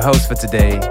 Your host for today,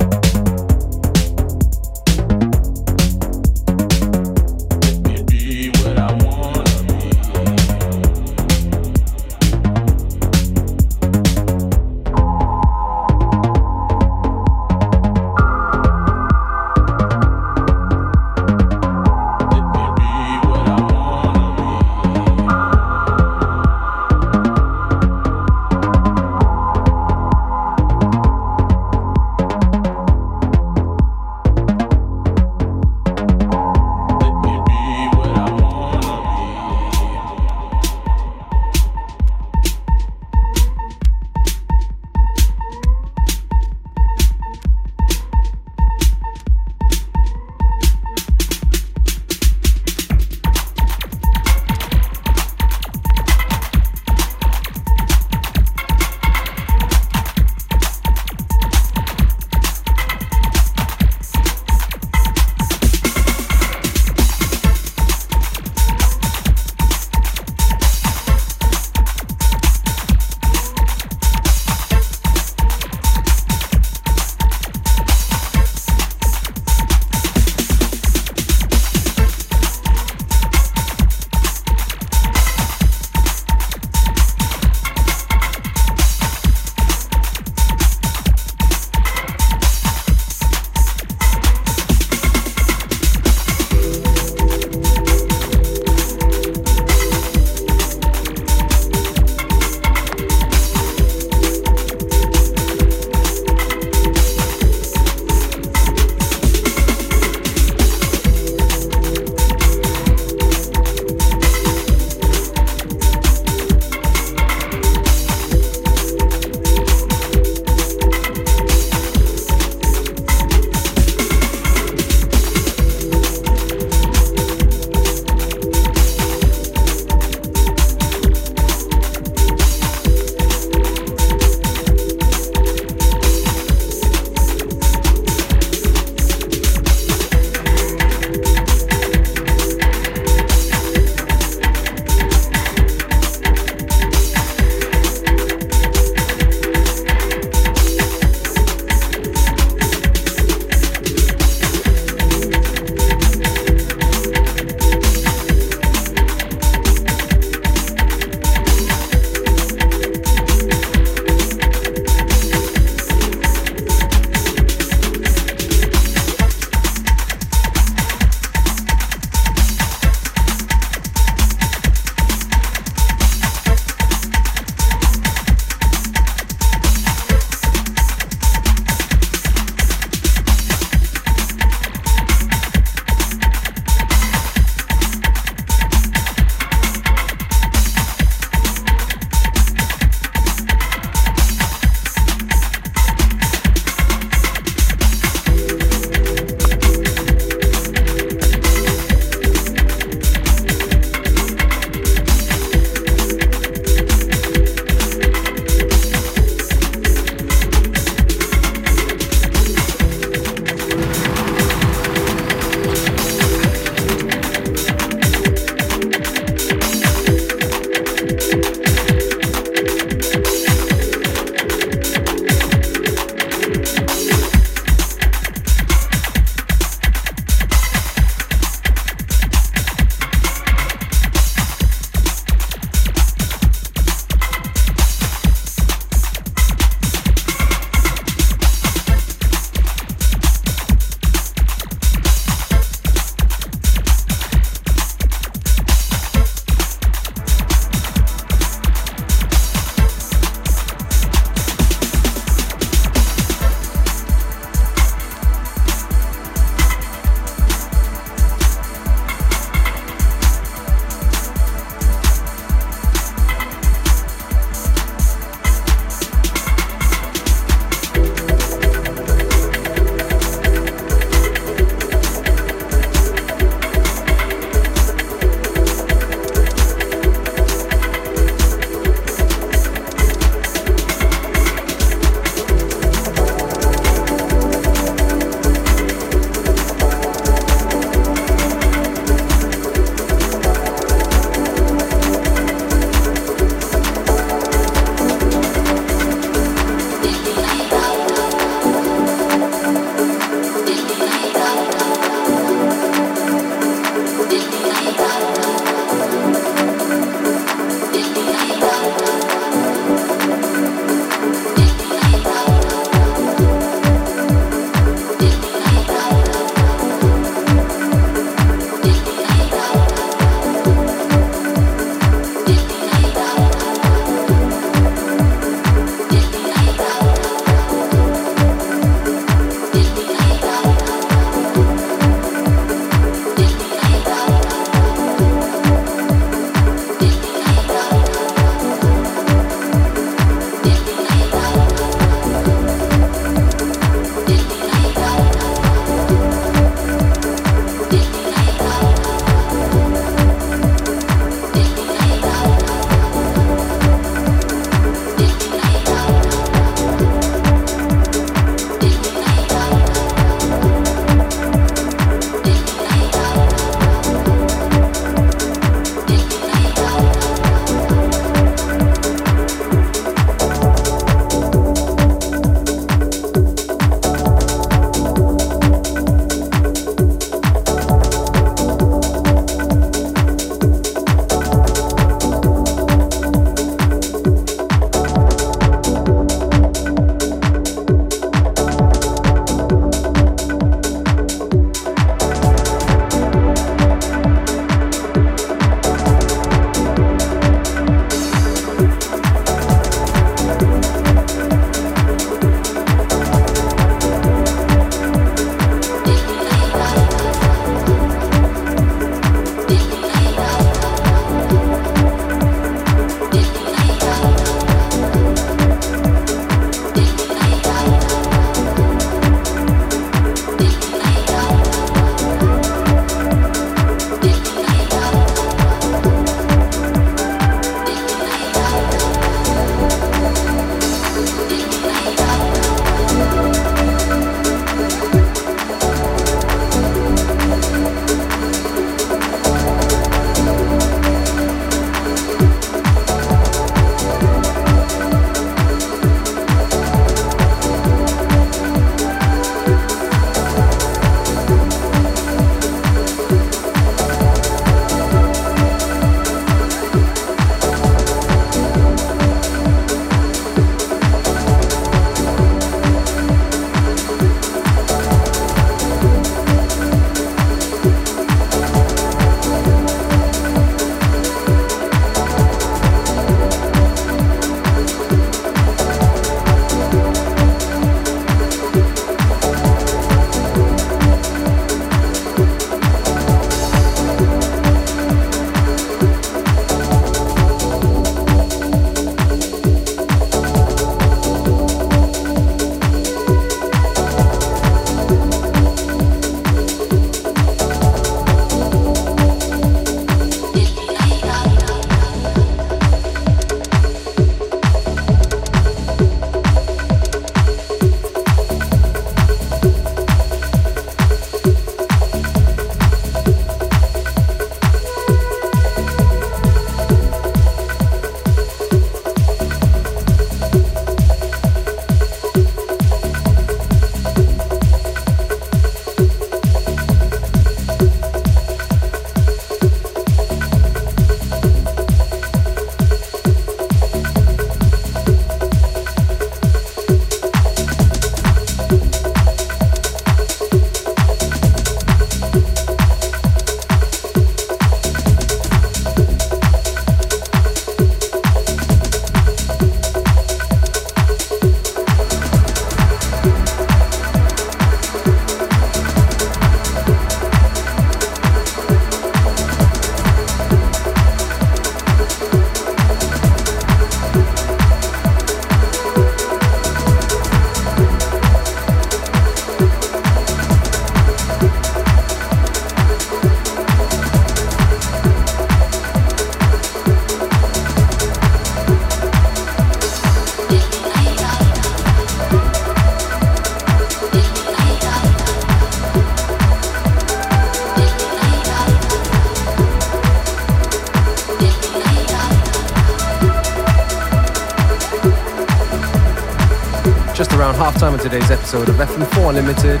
FM4 Unlimited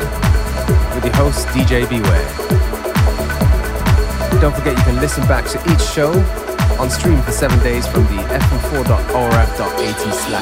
with your host, DJ Beware. Don't forget you can listen back to each show on stream for seven days from the fm4.orf.at slash